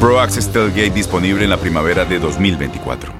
Pro Access disponible en la primavera de 2024.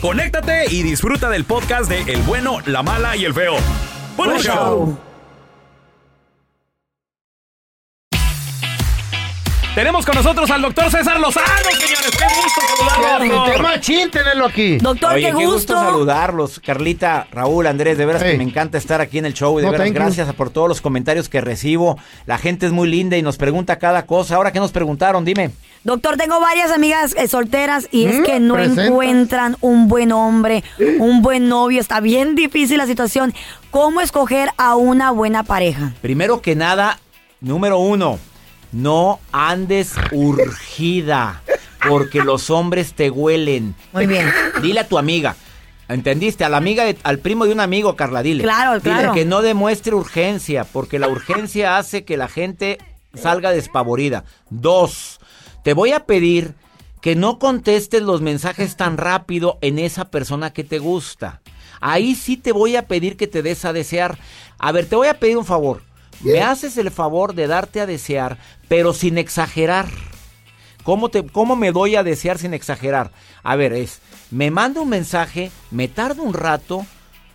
conéctate y disfruta del podcast de El bueno, la mala y el feo. ¡Buen Buen show! Tenemos con nosotros al doctor César Lozano, señores. ¡Qué gusto saludarlo, Qué doctor! machín tenerlo aquí. Doctor, Oye, qué qué gusto. gusto saludarlos. Carlita, Raúl, Andrés, de veras Hey. que me encanta estar aquí en el show. y De No, veras, gracias por todos los comentarios que recibo. La gente es muy linda y nos pregunta cada cosa. Ahora, ¿qué nos preguntaron? Dime. Doctor, tengo varias amigas eh, solteras y es Mm, que no presenta. encuentran un buen hombre, un buen novio. Está bien difícil la situación. ¿Cómo escoger a una buena pareja? Primero que nada, número uno, no andes urgida, porque los hombres te huelen. Muy bien. Dile a tu amiga. ¿Entendiste? A la amiga, de- al primo de un amigo, Carla, dile. Claro, Dile claro. que no demuestre urgencia, porque la urgencia hace que la gente salga despavorida. Dos, te voy a pedir que no contestes los mensajes tan rápido en esa persona que te gusta. Ahí sí te voy a pedir que te des a desear. A ver, te voy a pedir un favor. Me haces el favor de darte a desear, pero sin exagerar. ¿Cómo, te, ¿Cómo me doy a desear sin exagerar? A ver, es, me manda un mensaje, me tardo un rato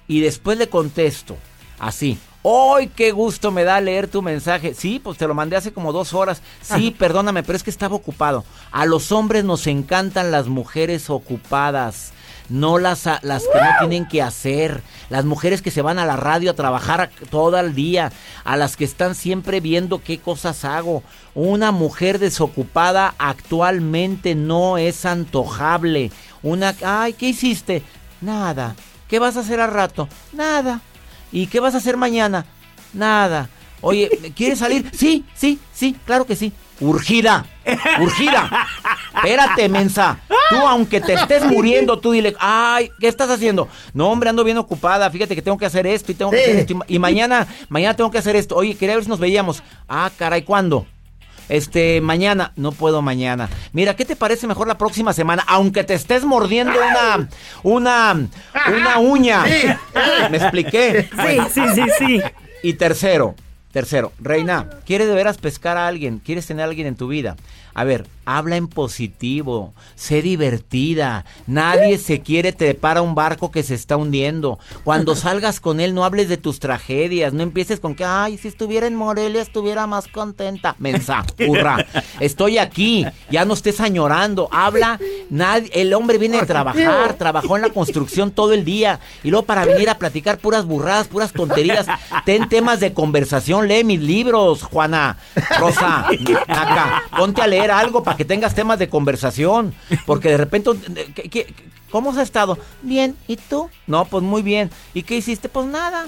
y después le contesto. Así. ¡Ay, qué gusto me da leer tu mensaje! Sí, pues te lo mandé hace como dos horas. Sí, perdóname, pero es que estaba ocupado. A los hombres nos encantan las mujeres ocupadas. No las, a- las que no tienen que hacer. Las mujeres que se van a la radio a trabajar todo el día. A las que están siempre viendo qué cosas hago. Una mujer desocupada actualmente no es antojable. Una... Ay, ¿qué hiciste? Nada. ¿Qué vas a hacer al rato? Nada. ¿Y qué vas a hacer mañana? Nada. Oye, ¿quieres salir? Sí, sí, sí, claro que sí. Urgida, urgida. Espérate, mensa. Tú, aunque te estés muriendo, tú dile, ay, ¿qué estás haciendo? No, hombre, ando bien ocupada. Fíjate que tengo que hacer esto y tengo que hacer esto. Y mañana, mañana tengo que hacer esto. Oye, quería ver si nos veíamos. Ah, caray, ¿cuándo? Este, mañana, no puedo mañana. Mira, ¿qué te parece mejor la próxima semana? Aunque te estés mordiendo una, una, una uña. ¿Me expliqué? Sí, sí, sí, sí. Y tercero, tercero, Reina, ¿quieres de veras pescar a alguien? ¿Quieres tener a alguien en tu vida? A ver, habla en positivo, sé divertida. Nadie se quiere trepar a un barco que se está hundiendo. Cuando salgas con él, no hables de tus tragedias. No empieces con que, ay, si estuviera en Morelia, estuviera más contenta. Mensa, hurra. Estoy aquí, ya no estés añorando. Habla Nadie, el hombre viene a trabajar, trabajó en la construcción todo el día y luego para venir a platicar puras burradas, puras tonterías. Ten temas de conversación, lee mis libros, Juana, Rosa, acá. Ponte a leer algo para que tengas temas de conversación, porque de repente, ¿qué- qué- ¿cómo has estado? Bien, ¿y tú? No, pues muy bien. ¿Y qué hiciste? Pues nada.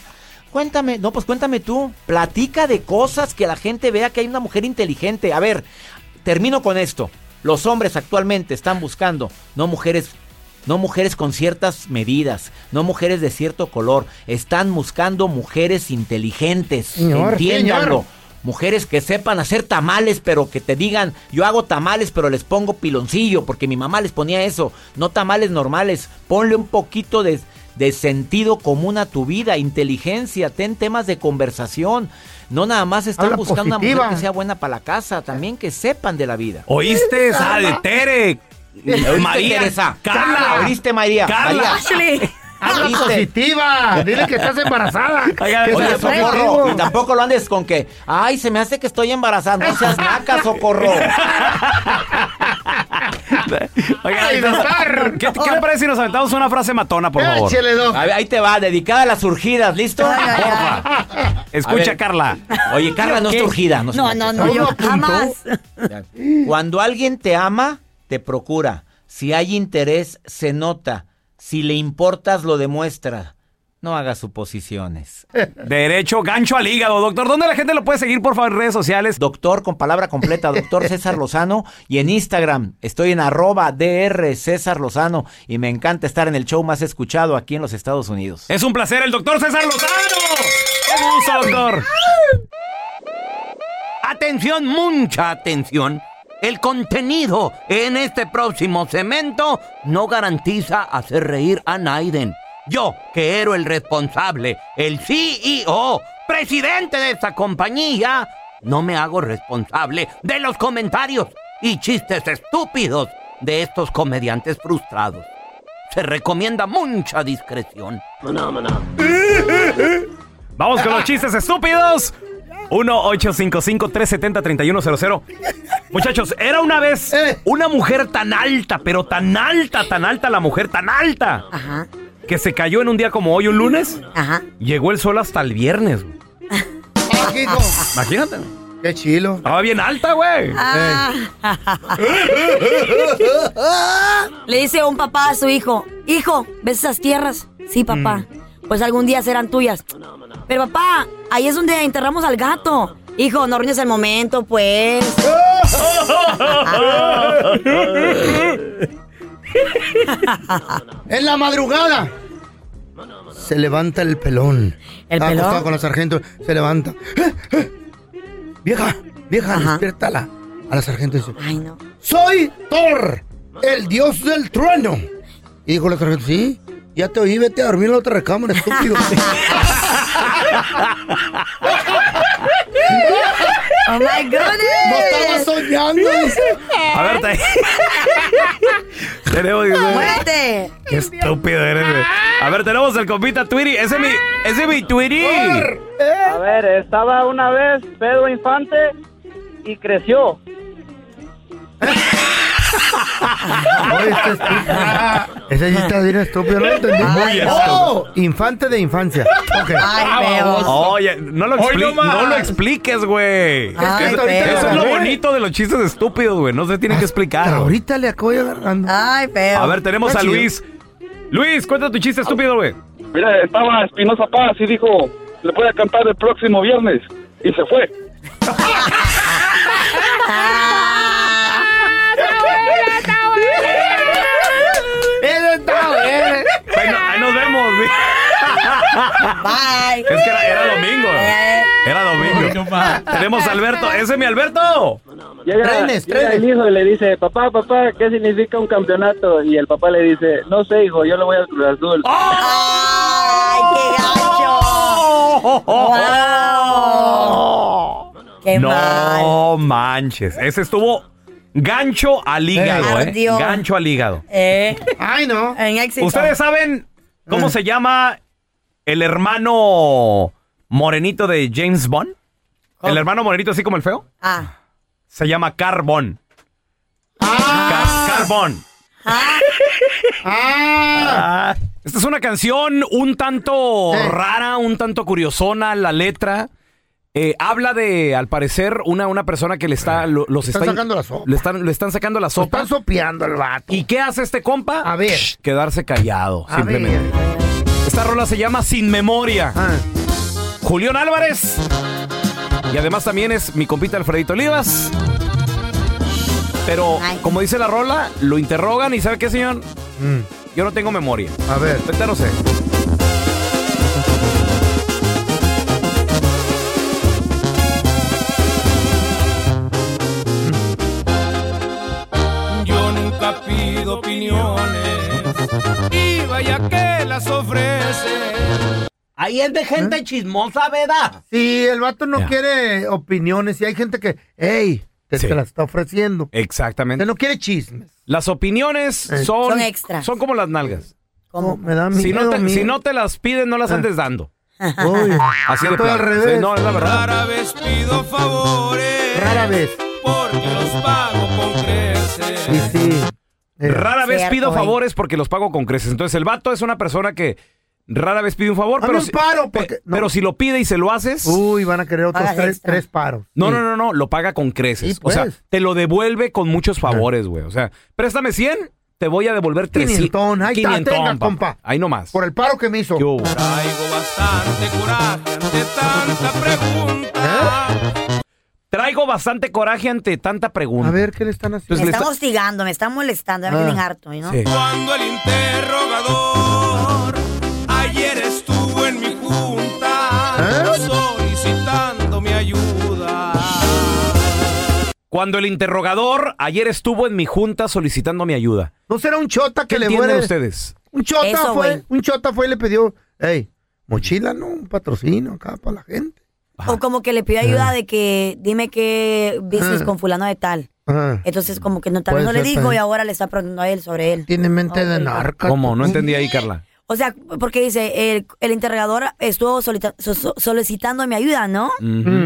Cuéntame, no, pues cuéntame tú. Platica de cosas que la gente vea que hay una mujer inteligente. A ver, termino con esto. Los hombres actualmente están buscando no mujeres, no mujeres con ciertas medidas, no mujeres de cierto color. Están buscando mujeres inteligentes. Señor, Entiéndanlo. señor. Mujeres que sepan hacer tamales, pero que te digan, yo hago tamales, pero les pongo piloncillo, porque mi mamá les ponía eso. No tamales normales. Ponle un poquito de, de sentido común a tu vida, inteligencia, ten temas de conversación. No nada más están Habla buscando una mujer que sea buena para la casa, también que sepan de la vida. ¿Oíste esa de Tere? ¿Oíste, María. Teresa? Carla. ¿Oíste, María? Carla. María. Habla positiva. Dile que estás embarazada. Oiga, Que Oye, socorro, y tampoco lo andes con que, ay, se me hace que estoy embarazada, no seas naca, socorro. Oiga, Ay, doctor. ¿qué, ¿qué le parece si nos aventamos una frase matona, por favor? Échele, doc. A ver, ahí te va, dedicada a las surgidas, ¿listo? Ay, ay, Porfa. Escucha. Carla. Oye, Carla, no es ¿Qué? surgida. No, se No, no, hace. no, yo jamás. Cuando alguien te ama, te procura. Si hay interés, se nota. Si le importas, lo demuestra. No hagas suposiciones. Derecho, gancho al hígado, doctor. ¿Dónde la gente lo puede seguir, por favor, en redes sociales? Doctor con palabra completa, doctor César Lozano. Y en Instagram estoy en arroba DR César Lozano. Y me encanta estar en el show más escuchado aquí en los Estados Unidos. Es un placer, el doctor César Lozano. ¡Qué gusto, doctor! Atención, mucha atención. El contenido en este próximo cemento no garantiza hacer reír a Naiden. Yo, que era el responsable, el CEO, presidente de esta compañía, no me hago responsable de los comentarios y chistes estúpidos de estos comediantes frustrados. Se recomienda mucha discreción. Vamos con los chistes estúpidos. 1-855-370-3100. Muchachos, era una vez Eh. una mujer tan alta, pero tan alta, tan alta la mujer, tan alta, Ajá, que se cayó en un día como hoy, un lunes. ajá. Llegó el sol hasta el viernes. güey. Ah. Imagínate. Qué chilo. Estaba bien alta, güey. Ah. Le dice un papá a su hijo, hijo, ¿ves esas tierras? Sí, papá. Pues algún día serán tuyas. Pero papá, ahí es donde enterramos al gato. Hijo, no arruines el momento, pues. En la madrugada. Se levanta el pelón. ¿El Estaba pelón? acostado con la sargento. Se levanta. ¡Eh, eh! Vieja, vieja, Ajá. despiértala. A la sargento dice: Ay, no. Soy Thor, el dios del trueno. Y dijo la sargento: Sí, ya te oí, vete a dormir en la otra recámara, estúpido. Oh my no estaba goodness. soñando. A ver, te... tenemos... Muérete. Qué estúpido eres, güey. A ver, tenemos el compita Twitty. Ese es mi, ese es mi Twitty. A ver, estaba una vez Pedro Infante y creció. Este. Ese sí está bien estúpido, no lo entendí. Muy oh, infante de infancia. Ok. Ay, feo. Oye, no lo, Hoy expli- no más. no lo expliques, güey. Ay, Eso- es lo bonito de los chistes estúpidos, güey. No se tienen que explicar. Hasta ahorita le acabo de agarrando. Ay, feo. A ver, tenemos Está a chido. Luis. Luis, cuenta tu chiste estúpido, güey. Mira, estaba Espinosa Paz y dijo, le voy a cantar el próximo viernes. Y se fue. Bye. Es que era, era domingo. Eh. Era domingo. Tenemos a Alberto. Ese es mi Alberto. Llega, Trenes, llega trenes. el hijo y le dice, papá, papá, ¿qué significa un campeonato? Y el papá le dice, no sé, hijo, yo le voy al Cruz Azul. Ay, qué gacho. Wow. Qué mal. No manches. Ese estuvo gancho al hígado, ¿eh? Gancho al hígado. Eh, Ay, no. en éxito. ¿Ustedes saben cómo se llama el hermano morenito de James Bond? ¿El hermano morenito así como el feo? Ah. Se llama Carbón. Car- Carbón. Ah, Esta es una canción un tanto Eh. rara, un tanto curiosona, la letra. Eh, habla de, al parecer, una, una persona que le está, lo- los Están está, sacando la sopa. Le están, le están sacando la lo sopa. están sopeando el vato. ¿Y qué hace este compa? A ver. Shh, quedarse callado, A simplemente. ver. Esta rola se llama Sin Memoria. Ah, Julián Álvarez. Y además también es mi compita Alfredito Olivas. Pero, Ay. como dice la rola, lo interrogan y ¿sabe qué, señor? mm, Yo no tengo memoria. a ver. Ahorita no sé. Las ofrece. Ahí es de gente chismosa, ¿verdad? Si el vato no Ya. quiere opiniones y hay gente que, hey, te, Sí. te las está ofreciendo. Exactamente. Usted no quiere chismes. Las opiniones Eh. son, Son extras. Son como las nalgas. No, me da miedo. Si no, te, miedo. si no te las piden, no las Ah. andes dando. Uy, Así yo de al revés. Sí, no, es la verdad. Rara vez pido favores. Rara vez. Porque los pago con creces. Sí, sí. Eh, Rara vez Cierto, pido favores porque los pago con creces. Entonces, el vato es una persona que rara vez pide un favor, Hazme pero, un si, paro, pe- porque- no. pero si lo pide y se lo haces. Uy, van a querer otros Pagas tres, extra. tres paros. No, Sí. no, no, no, lo paga con creces. Sí, O sea, pues. te lo devuelve con muchos favores, güey. O sea, préstame 100, te voy a devolver 300. Quinientón, ahí está, tenga, papá. compa. Ahí nomás. Por el paro que me hizo. ¿Qué hubo? Traigo bastante coraje ante tanta pregunta. Traigo bastante coraje ante tanta pregunta. A ver, ¿qué le están haciendo? Pues Me le está está- hostigando, me está molestando, ya me Ah. tienen harto, ¿no? Sí. Cuando el interrogador ayer estuvo en mi junta ¿Eh? solicitando mi ayuda. Cuando el interrogador ayer estuvo en mi junta solicitando mi ayuda. ¿No será un chota que ¿Qué le muere? ustedes? Un chota Eso, fue, un chota fue y le pidió, hey, mochila, ¿no? Un patrocinio acá para la gente. O como que le pidió ayuda de que dime qué business con fulano de tal. Ajá. Entonces como que no, tal vez no le dijo y ahora le está preguntando a él sobre él. Tiene mente de Ok. narca. ¿Cómo? No entendí ahí, Carla. O sea, porque dice, el, el interrogador estuvo solita- so- so- solicitando mi ayuda, ¿no?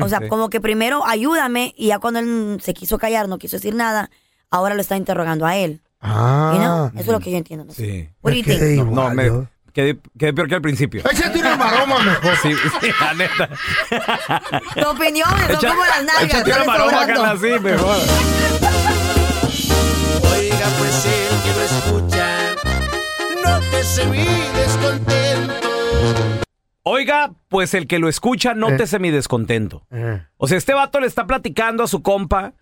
O sea, sí. como que primero ayúdame y ya cuando él se quiso callar, no quiso decir nada, ahora lo está interrogando a él. Ah. ¿Y no? Eso es lo que yo entiendo. No sé. Sí. Think? quedé No, igual, me. Quedé, quedé peor que al principio. Échate una maroma mejor. Sí, sí, la neta. Tu opinión son Echa- como las nalgas. échate una sale maroma, sobrando. Carla, sí, mejor. Oiga, pues el que lo escucha, no te se mi descontento. Oiga, pues el que lo escucha, nótese mi descontento. Eh. O sea, este vato le está platicando a su compa.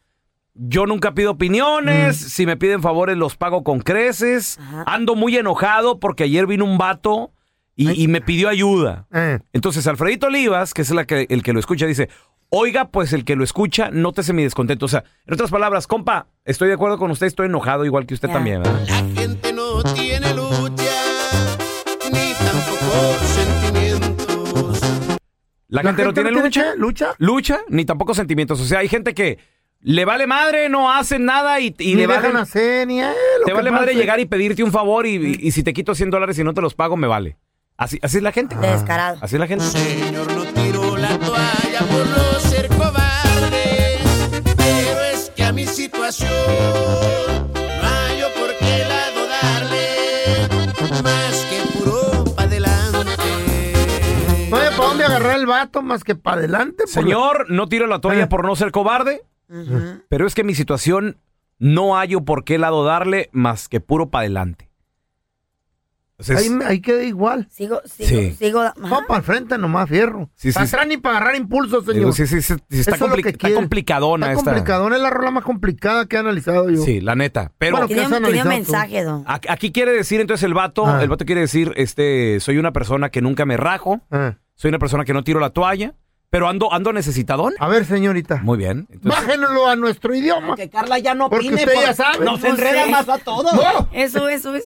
Yo nunca pido opiniones. Si me piden favores, los pago con creces. Ajá. Ando muy enojado porque ayer vino un vato y, y me pidió ayuda. Eh. Entonces, Alfredito Olivas, que es la que, el que lo escucha, dice: Oiga, pues el que lo escucha, nótese mi descontento. O sea, en otras palabras, compa, estoy de acuerdo con usted, estoy enojado igual que usted también, ¿verdad? La gente no tiene lucha, ni tampoco sentimientos. La, gente, no tiene lucha. ¿Lucha? lucha ni tampoco sentimientos. O sea, hay gente que le vale madre, no hacen nada y, y Y le dejan vale, hacer ni eh, lo te vale madre llegar y pedirte un favor y, y- y si te quito 100 dólares y no te los pago, me vale. Así, así es la gente. De descarado. Así es la gente. Señor, no tiro la toalla por no ser cobarde, pero es que a mi situación no hay yo por qué lado darle, más que puro pa' adelante. No hay para dónde agarrar el vato más que para adelante. por Señor, no tiro la toalla Eh. por no ser cobarde, Pero es que mi situación no hallo por qué lado darle más que puro para adelante. Entonces, Ahí, ahí queda igual. Sigo, sigo, Sí. sigo. Va para el frente nomás, fierro. Sí, sí, para sí. atrás ni para agarrar impulso, señor. digo, sí, sí, sí, sí, está, es compli- que está complicadona Está esta. complicadona, es la rola más complicada que he analizado yo. Sí, la neta. Pero aquí quiere decir entonces el vato, Ah. el vato quiere decir, este, soy una persona que nunca me rajo, Ah. soy una persona que no tiro la toalla, pero ando, ando necesitadón. A ver, señorita. Muy bien. Entonces, Bájenlo a nuestro idioma. Que Carla ya no Porque opine. usted ya sabe. Nos No enreda sé. más a todos. No. Eso, eso, eso.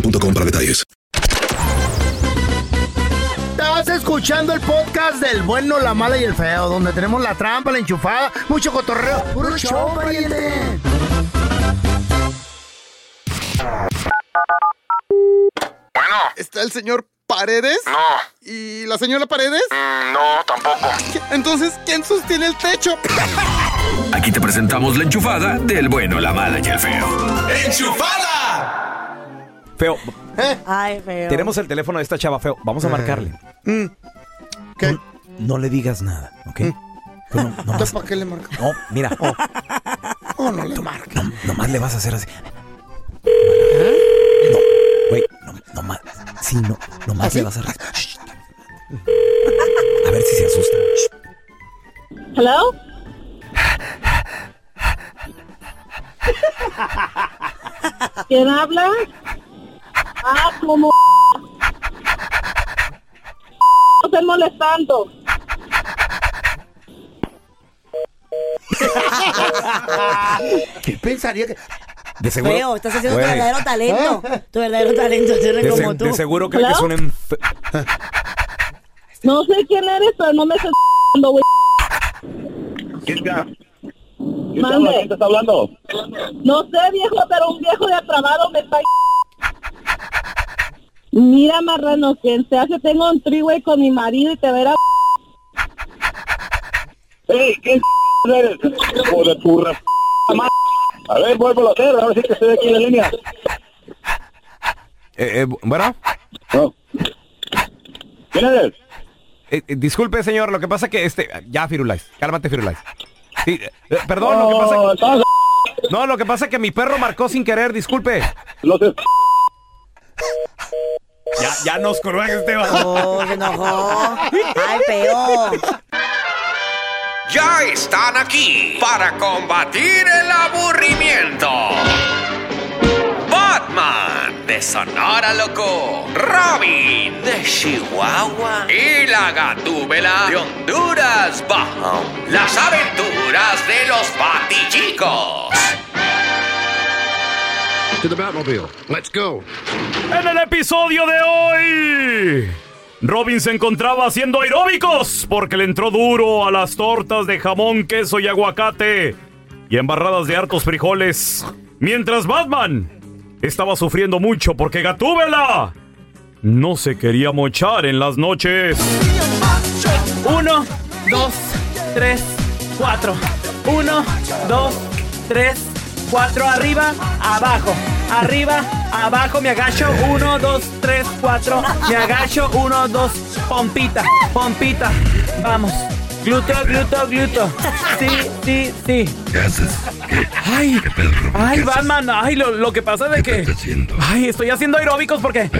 boostmobile.com para detalles. Estás escuchando el podcast del bueno, la mala y el feo, donde tenemos la trampa, la enchufada, mucho cotorreo. ¡Puro show, pariente! Bueno, ¿Está el señor Paredes? no, ¿Y la señora Paredes? mm, no, tampoco. Entonces, ¿quién sostiene el techo? Aquí te presentamos la enchufada del bueno, la mala y el feo. Feo, Ay, feo. tenemos el teléfono de esta chava, feo. Vamos a marcarle. Mm. ¿Qué? No, no le digas nada, ¿ok? Tú no, no ¿Entonces más- para qué le marca? no, mira, Oh, no le no, nomás le vas a hacer así. ¿Eh? No, güey, no, nomás, sí, no, nomás ¿Así? le vas a hacer. Shh. A ver si se asusta. Shh. Hello? ¿Quién habla? Ah, como no estén molestando. ¿Qué pensaría que.? De seguro. Feo, estás haciendo tu Güey, verdadero talento. Tu verdadero talento, ser de, como se- tú. de seguro que es un enfe- No sé quién eres, pero no me estés güey. ¿Quién? Mande. ¿Quién te está hablando? No sé, viejo, pero un viejo de atrabado me está... Mira, marrano, quien se hace, tengo un triway con mi marido y te verá... ¡Ey! ¿Quién eres? Hijo de madre. A ver, vuelvo a hacer, a ver si que estoy aquí en la línea. Eh, eh, bueno, No. ¿Quién eres? eh, eh, disculpe, señor, lo que pasa que este. Ya, Firulais, cálmate, Firulais. Sí, eh, perdón, lo que pasa No, estás... No, lo que pasa es que mi perro marcó sin querer, disculpe. Los es- Ya, ya nos colgó Esteban. Oh, se enojó. Ay, feo. Ya están aquí para combatir el aburrimiento. Batman de Sonora Loco, Robin de Chihuahua y la Gatúbela de Honduras Bajo. Las aventuras de los Batichicos. En el episodio de hoy, Robin se encontraba haciendo aeróbicos porque le entró duro a las tortas de jamón, queso y aguacate y embarradas de hartos frijoles. Mientras Batman estaba sufriendo mucho porque Gatúbela no se quería mochar en las noches. Uno, dos, tres, cuatro. Uno, dos, tres, cuatro. Arriba, abajo. Arriba, abajo. Me agacho. Uno, dos, tres, cuatro. Me agacho. Uno, dos. Pompita, pompita. Vamos. Glúteo, glúteo, glúteo. Sí, sí, sí. ¿Qué haces? Ay, ay, Batman, ay, lo, lo que pasa es de que. Ay, estoy haciendo aeróbicos porque.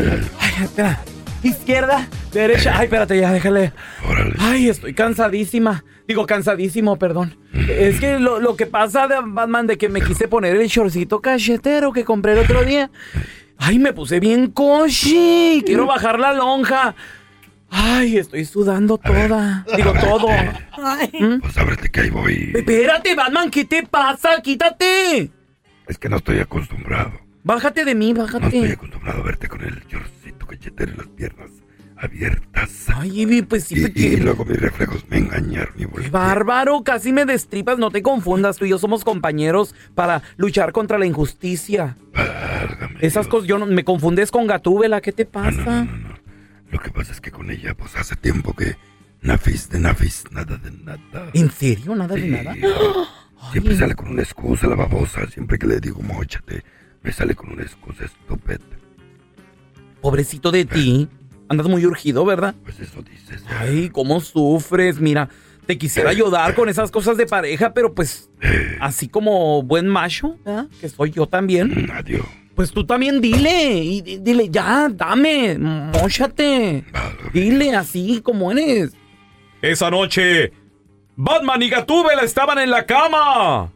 Ay, espera. Izquierda, derecha. Ay, espérate, ya, déjale. Ay, estoy cansadísima. Digo, cansadísimo, perdón. Es que lo, lo que pasa de Batman de que me quise poner el shortcito cachetero que compré el otro día. Ay, me puse bien coshi. Quiero bajar la lonja. Ay, estoy sudando toda. Digo, todo. ¿Mm? Pues ábrete que ahí voy. Espérate, Batman, ¿qué te pasa? Quítate. Es que no estoy acostumbrado. Bájate de mí, No estoy bájate. acostumbrado a verte con el chorcito cachetero en las piernas. Abiertas. Ay, Ivy, pues sí, Y, porque- y luego mis reflejos me engañaron y volví. Qué bárbaro, casi me destripas, no te confundas, tú y yo somos compañeros para luchar contra la injusticia. Esas cosas, yo no, me confundes con Gatúbela, ¿qué te pasa? Lo que pasa es que con ella, pues hace tiempo que nafis de nafis, nada de nada. ¿En serio? ¿Nada de nada? Siempre sale con una excusa la babosa. Siempre que le digo mochate, me sale con una excusa estúpida. Pobrecito de ti, andas muy urgido, ¿verdad? Pues eso dices. Ay, cómo sufres, mira, te quisiera ayudar con esas cosas de pareja, pero pues, así como buen macho, ¿verdad? que soy yo también. Adiós. Pues tú también dile, y di- dile, ya, dame, mochate. Dile así como eres. Esa noche, Batman y Gatúbela estaban en la cama.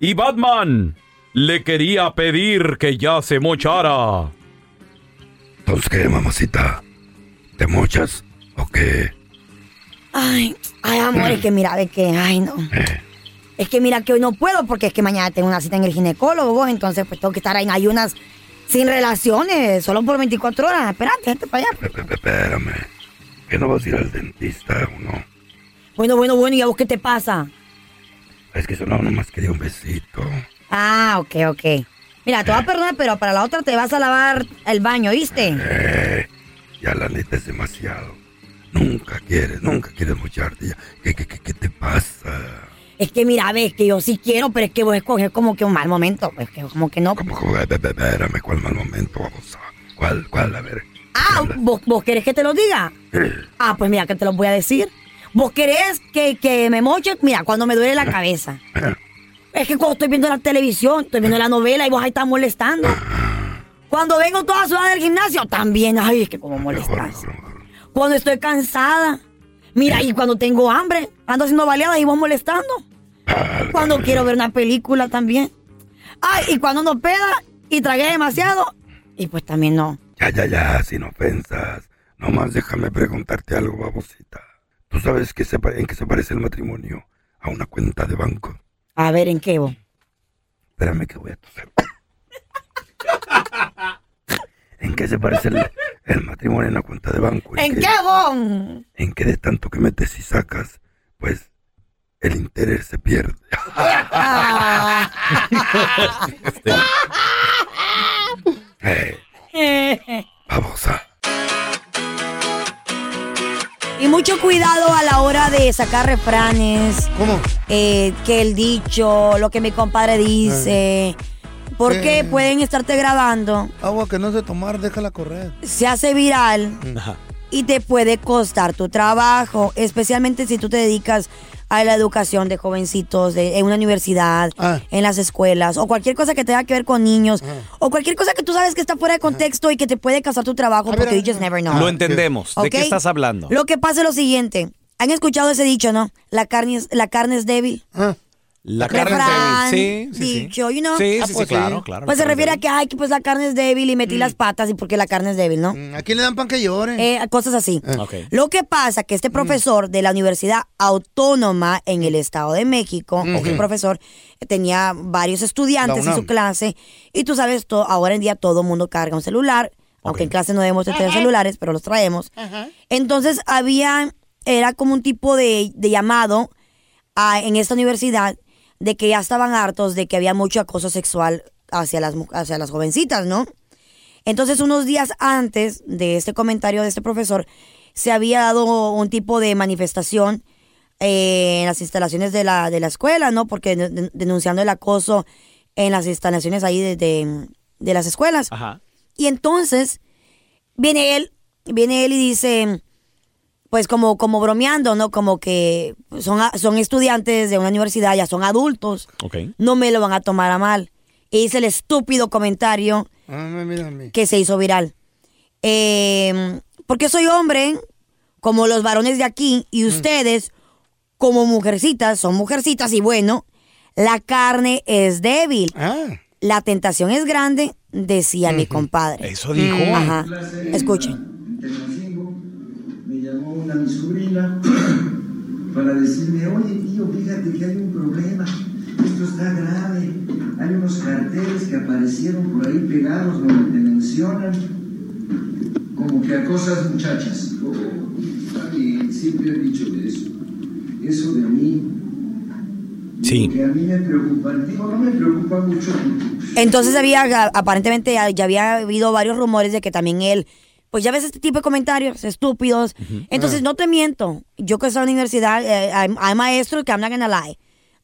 Y Batman le quería pedir que ya se mochara. Entonces, ¿qué, mamacita? ¿Te mochas o qué? Ay, ay, amor, es que mira, ve que, ay, no. Es que mira que hoy no puedo porque es que mañana tengo una cita en el ginecólogo, vos, entonces pues tengo que estar ahí en ayunas sin relaciones, solo por 24 horas. Espérate, vete para allá. Espérame. ¿Que no vas a ir al dentista o no? Bueno, bueno, bueno, ¿y a vos qué te pasa? Es que eso no, nomás quería un besito. Ah, ok, ok. Mira, te voy a perdonar, pero para la otra te vas a lavar el baño, ¿viste? Eh, ya la neta es demasiado. Nunca quieres, nunca quieres mocharte. ¿Qué, qué, qué, qué te pasa? Es que mira, ves que yo sí quiero, pero es que vos escoges como que un mal momento, pues que como que no. Ve- Espérame, ¿cuál mal momento, babosa? ¿Cuál, cuál? A ver. Ah, ¿vos, vos querés que te lo diga? Ah, pues mira, que te lo voy a decir. ¿Vos querés que, que me moche? Mira, cuando me duele la cabeza. Es que cuando estoy viendo la televisión, estoy viendo la novela y vos ahí estás molestando. Cuando vengo toda sudada del gimnasio, también, ay, es que como molestas. Cuando estoy cansada. Mira, y cuando tengo hambre, ando haciendo baleadas y vos molestando. Cuando quiero ver una película también. Ay, y cuando no peda y tragué demasiado, y pues también no. Ya, ya, ya, sin ofensas. Nomás déjame preguntarte algo, babosita. ¿Tú sabes qué se en qué se parece el matrimonio a una cuenta de banco? A ver, ¿en qué vos? Espérame que voy a toser. ¿En qué se parece el, el matrimonio a una cuenta de banco? ¿En qué vos? En que de tanto que metes y sacas, pues el interés se pierde. Ah. Eh, babosa. Y mucho cuidado a la hora de sacar refranes. ¿Cómo? que el dicho, lo que mi compadre dice. Porque Eh. pueden estarte grabando, Agua que no sé tomar, déjala correr. se hace viral y te puede costar tu trabajo, especialmente si tú te dedicas a la educación de jovencitos de, en una universidad, en las escuelas, o cualquier cosa que tenga que ver con niños, o cualquier cosa que tú sabes que está fuera de contexto y que te puede causar tu trabajo, porque you just never know. Lo entendemos. ¿De qué estás hablando? Lo que pasa es lo siguiente. ¿Han escuchado ese dicho, no? La carne es, la carne es débil. La carne es Refrán, débil. Sí, sí, sí. dicho, you know. Sí, sí, sí, claro, claro. Pues se refiere a que, ay, que pues la carne es débil y metí las patas y porque la carne es débil, ¿no? ¿A quién le dan pan que llore? Eh, cosas así. Ok. Lo que pasa que este profesor de la Universidad Autónoma en el Estado de México, Mm. el profesor tenía varios estudiantes en su clase y tú sabes, to- ahora en día todo el mundo carga un celular, aunque en clase no debemos de tener celulares, pero los traemos. Entonces había, era como un tipo de, de llamado a- en esta universidad de que ya estaban hartos de que había mucho acoso sexual hacia las, hacia las jovencitas, ¿no? Entonces, unos días antes de este comentario de este profesor, se había dado un tipo de manifestación eh, en las instalaciones de la, de la escuela, ¿no? Porque de- de- denunciando el acoso en las instalaciones ahí de, de- de las escuelas. Ajá. Y entonces viene él, viene él y dice, pues como, como bromeando, ¿no? Como que son, son estudiantes de una universidad, ya son adultos, Ok. no me lo van a tomar a mal. Y dice el estúpido comentario Ah, que se hizo viral. Eh, porque soy hombre, como los varones de aquí, y ustedes, como mujercitas, son mujercitas, y bueno, la carne es débil. La tentación es grande, decía mi compadre. Eso dijo. Ajá. Escuchen. Una mi sobrina para decirme, oye tío, fíjate que hay un problema, esto está grave, hay unos carteles que aparecieron por ahí pegados donde te mencionan como que acosas muchachas. Bien, siempre he dicho eso. Eso de a mí, Sí. que a mí me preocupa. Digo, no me preocupa mucho. Entonces había, aparentemente ya ya había habido varios rumores de que también él, pues ya ves este tipo de comentarios estúpidos. Entonces no te miento, yo que estoy en la universidad, eh, hay, hay maestros que I'm not gonna lie.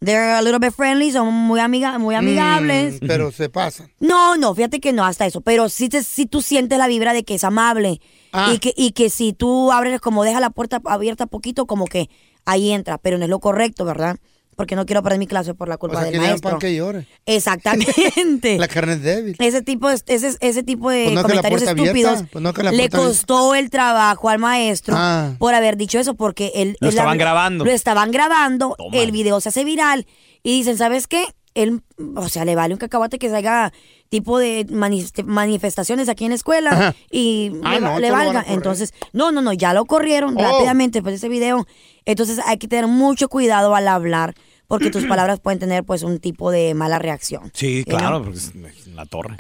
They're a little bit friendly, son muy, amiga, muy amigables. Mm, pero se pasan. No, no, fíjate que no, hasta eso. Pero sí, te, sí tú sientes la vibra de que es amable. Ah. Y, que, y que si tú abres, como deja la puerta abierta poquito, como que ahí entra. Pero no es lo correcto, ¿verdad? Porque no quiero perder mi clase por la O culpa sea, del maestro. pan que llore. Exactamente. La carne es débil. Ese tipo de, ese, ese tipo de Pues no comentarios estúpidos pues no le abierta. costó el trabajo al maestro Ah. por haber dicho eso, porque él, Lo él estaban grabando. Lo estaban grabando, Toma. el video se hace viral y dicen, ¿sabes qué? Él, o sea, le vale un cacahuate que se haga tipo de manif- manifestaciones aquí en la escuela Ajá. y Ah, le, no, le valga. Entonces, no, no, no, ya lo corrieron Oh. rápidamente después de ese video. Entonces hay que tener mucho cuidado al hablar porque tus palabras pueden tener pues un tipo de mala reacción. Sí, claro, porque es la torre.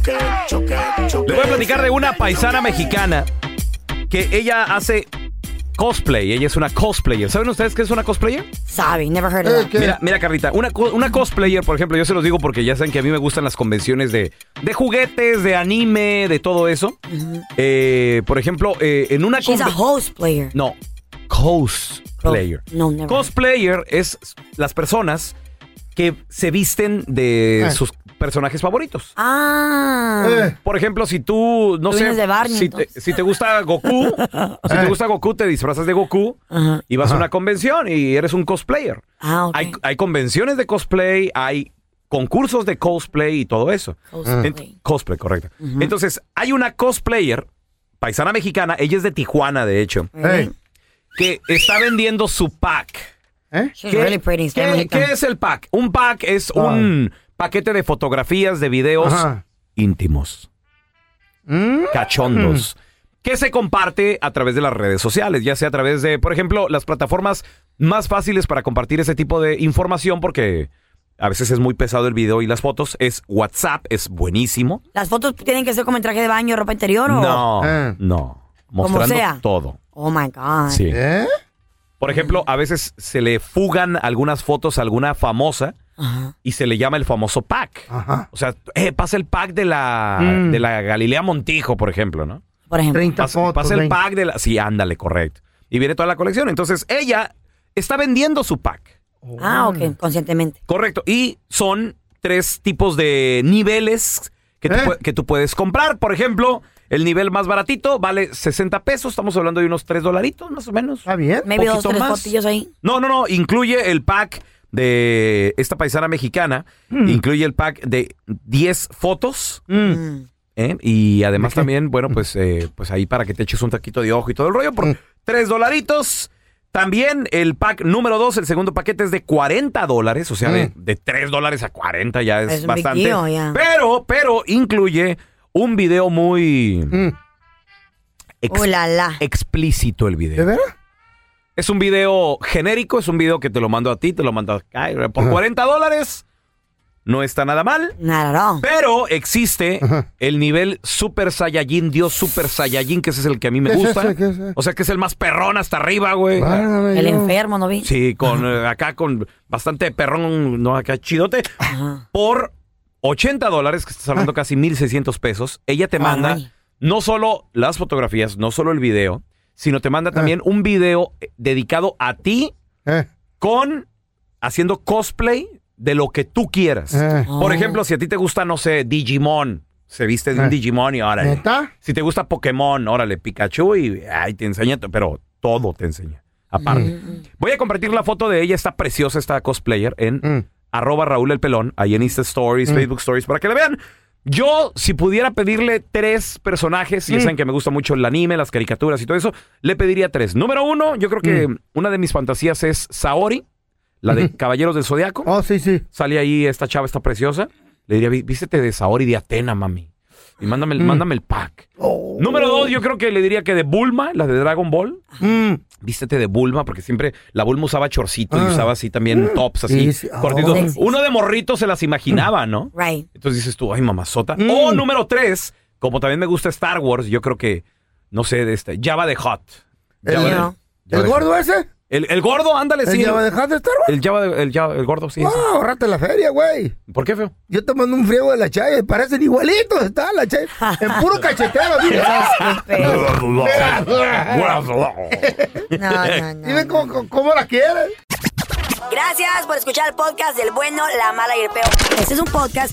Les voy a platicar de una paisana mexicana que ella hace cosplay. Ella es una cosplayer. ¿Saben ustedes qué es una cosplayer? Sorry, never heard Eh, of that. Mira, mira, Carlita, una, co- una cosplayer, por ejemplo, yo se los digo porque ya saben que a mí me gustan las convenciones de, de juguetes, de anime, de todo eso. Eh, por ejemplo, eh, en una She's a conve- host player. No, cosplayer. No, never. Cosplayer es las personas que se visten de Eh. sus personajes favoritos. Ah. Eh. Por ejemplo, si tú, no Tú sé, vienes de Barney, si, te, entonces. si te gusta Goku, si te gusta Goku, te disfrazas de Goku Ajá. y vas a una convención y eres un cosplayer. Ah, ok. Hay, hay convenciones de cosplay, hay concursos de cosplay y todo eso. Cosplay. En- cosplay, correcto. Entonces, hay una cosplayer, paisana mexicana, ella es de Tijuana, de hecho, que está vendiendo su pack. ¿Eh? She's really pretty. qué- qué es el pack? Un pack es un paquete de fotografías, de videos Ajá. íntimos, Mm. cachondos, que se comparte a través de las redes sociales, ya sea a través de, por ejemplo, las plataformas más fáciles para compartir ese tipo de información, porque a veces es muy pesado el video y las fotos, es WhatsApp, es buenísimo. ¿Las fotos tienen que ser como en traje de baño, ropa interior o...? No, Eh. no, mostrando sea. todo. Oh, my God. Sí. ¿Eh? Por ejemplo, a veces se le fugan algunas fotos a alguna famosa Ajá. y se le llama el famoso pack. Ajá. O sea, eh, pasa el pack de la, Mm. de la Galilea Montijo, por ejemplo, ¿no? Por ejemplo. 30 Pasa, fotos. pasa el 20. pack de la... Sí, ándale, correcto. Y viene toda la colección. Entonces, ella está vendiendo su pack. Ah, ok, conscientemente. Correcto. Y son tres tipos de niveles que tú, ¿Eh? que tú puedes comprar. Por ejemplo, el nivel más baratito vale 60 pesos. Estamos hablando de unos 3 dolaritos, más o menos. ¿Está bien? Maybe dos, Poquito tres más. fotillos ahí. No, no, no. Incluye el pack de esta paisana mexicana. Incluye el pack de 10 fotos. Mm. ¿eh? Y además también, bueno, pues, eh, pues ahí para que te eches un taquito de ojo y todo el rollo por 3 dolaritos. También el pack número 2, el segundo paquete es de 40 dólares, o sea, de, de 3 dólares a 40 ya es, Es un big bastante. deal, ya. Pero, pero incluye un video muy Mm. ex- Uh, la, la. explícito el video. ¿De veras? Es un video genérico, es un video que te lo mando a ti, te lo mando acá. Por Ajá. 40 dólares no está nada mal. Nada, no. Pero existe Ajá. el nivel Super Saiyajin, Dios Super Saiyajin, que ese es el que a mí me ¿Qué es gusta. ese? ¿Qué es ese? O sea que es el más perrón hasta arriba, güey. El enfermo, ¿no vi? Sí, con eh, acá con bastante perrón, no acá chidote. Ajá. Por 80 dólares, que estás hablando casi 1,600 pesos, ella te manda Ay. no solo las fotografías, no solo el video, sino te manda también un video eh, dedicado a ti Eh, con haciendo cosplay de lo que tú quieras. eh. Por Oh. ejemplo, si a ti te gusta, no sé, Digimon, se viste de un Eh. Digimon y órale. ¿Neta? Si te gusta Pokémon, órale, Pikachu y ay, te enseña, pero todo te enseña. Aparte. Voy a compartir la foto de ella, está preciosa esta cosplayer en Mm. Arroba Raúl el Pelón, ahí en Insta Stories, Facebook Stories, para que la vean. Yo, si pudiera pedirle tres personajes, ya saben que me gusta mucho el anime, las caricaturas y todo eso, le pediría tres. Número uno, yo creo que una de mis fantasías es Saori, la de Caballeros del Zodiaco. Oh, sí, sí. Sale ahí esta chava, está preciosa. Le diría, "Ví- vístete de Saori de Atena, mami. Y mándame, el- mándame el pack. Número dos, yo creo que le diría que de Bulma, la de Dragon Ball. Mm. Vístete de Bulma, porque siempre la Bulma usaba chorcito y Ah. usaba así también tops, así, Sí, sí. cortitos. Oh. Uno de morrito se las imaginaba, ¿no? Right. Entonces dices tú, ay, mamazota. O número tres, como también me gusta Star Wars, yo creo que, no sé, de este, Java de Hot. ¿El, Java de- ¿el Java de gordo Hot. ese? El, el gordo, ándale, ¿El sí. Java de de Star Wars? El Java, de- el, Java- el gordo, sí. No, ese. ahorrate la feria, güey. ¿Por qué, feo? Yo te mando un friego de la chaya parecen igualitos, está la chaya. En puro cachetero, mira. No, no, no. Dime cómo, cómo- cómo la quieres. Gracias por escuchar el podcast del bueno, la mala y el peor. Este es un podcast